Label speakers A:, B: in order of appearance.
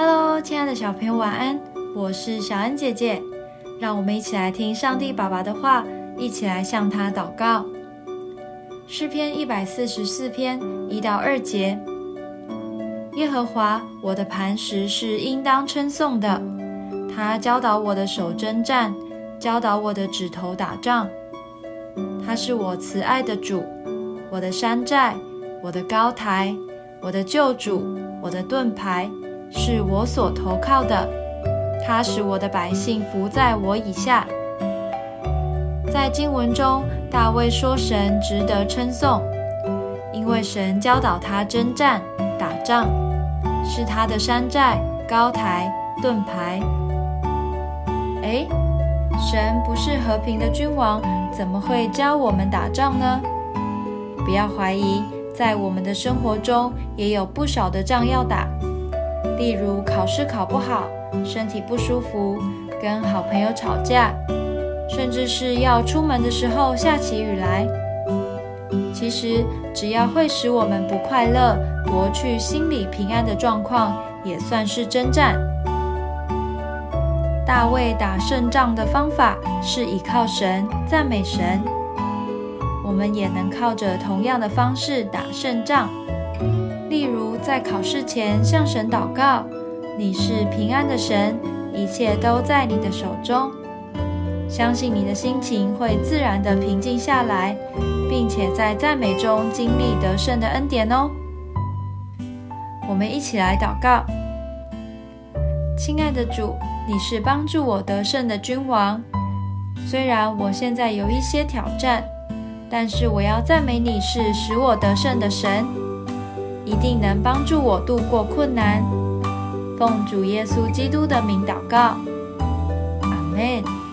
A: Hello，亲爱的小朋友，晚安！我是小恩姐姐，让我们一起来听上帝爸爸的话，一起来向他祷告。诗篇一百四十四篇一到二节：耶和华，我的磐石是应当称颂的，他教导我的手征战，教导我的指头打仗。他是我慈爱的主，我的山寨，我的高台，我的救主，我的盾牌。是我所投靠的，他使我的百姓服在我以下。在经文中，大卫说神值得称颂，因为神教导他征战打仗，是他的山寨、高台、盾牌。哎，神不是和平的君王，怎么会教我们打仗呢？不要怀疑，在我们的生活中也有不少的仗要打。例如考试考不好，身体不舒服，跟好朋友吵架，甚至是要出门的时候下起雨来。其实只要会使我们不快乐、夺去心理平安的状况，也算是征战。大卫打胜仗的方法是依靠神、赞美神，我们也能靠着同样的方式打胜仗。例如，在考试前向神祷告：“你是平安的神，一切都在你的手中。”相信你的心情会自然的平静下来，并且在赞美中经历得胜的恩典哦。我们一起来祷告：亲爱的主，你是帮助我得胜的君王。虽然我现在有一些挑战，但是我要赞美你是使我得胜的神。一定能帮助我度过困难。奉主耶稣基督的名祷告，阿门。